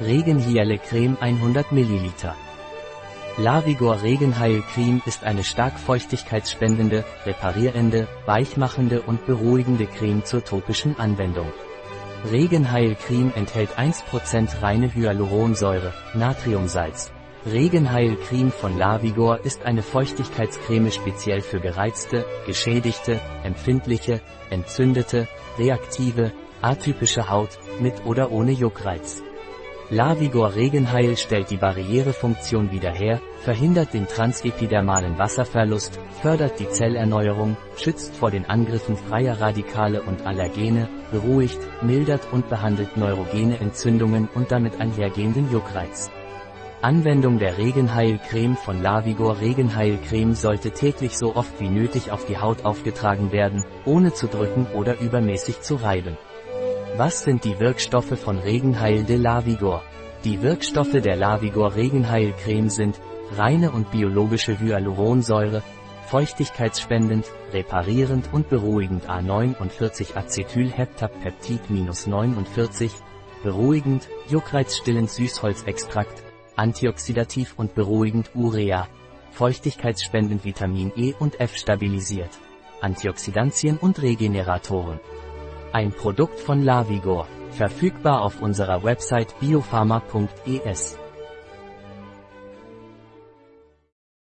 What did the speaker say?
Regenhyale Creme 100 ml. Lavigor Regenheilcreme ist eine stark feuchtigkeitsspendende, reparierende, weichmachende und beruhigende Creme zur topischen Anwendung. Regenheilcreme enthält 1% reine Hyaluronsäure, Natriumsalz. Regenheilcreme von Lavigor ist eine Feuchtigkeitscreme speziell für gereizte, geschädigte, empfindliche, entzündete, reaktive, atypische Haut, mit oder ohne Juckreiz. Lavigor Regenheil stellt die Barrierefunktion wieder her, verhindert den transepidermalen Wasserverlust, fördert die Zellerneuerung, schützt vor den Angriffen freier Radikale und Allergene, beruhigt, mildert und behandelt neurogene Entzündungen und damit einhergehenden Juckreiz. Anwendung der Regenheilcreme von Lavigor Regenheilcreme sollte täglich so oft wie nötig auf die Haut aufgetragen werden, ohne zu drücken oder übermäßig zu reiben. Was sind die Wirkstoffe von Regenheil de Lavigor? Die Wirkstoffe der Lavigor Regenheilcreme sind reine und biologische Hyaluronsäure, feuchtigkeitsspendend, reparierend und beruhigend A49 Acetylheptapeptid-49, beruhigend, juckreizstillend Süßholzextrakt, antioxidativ und beruhigend Urea, feuchtigkeitsspendend Vitamin E und F stabilisiert, Antioxidantien und Regeneratoren. Ein Produkt von Lavigor, verfügbar auf unserer Website biopharma.es.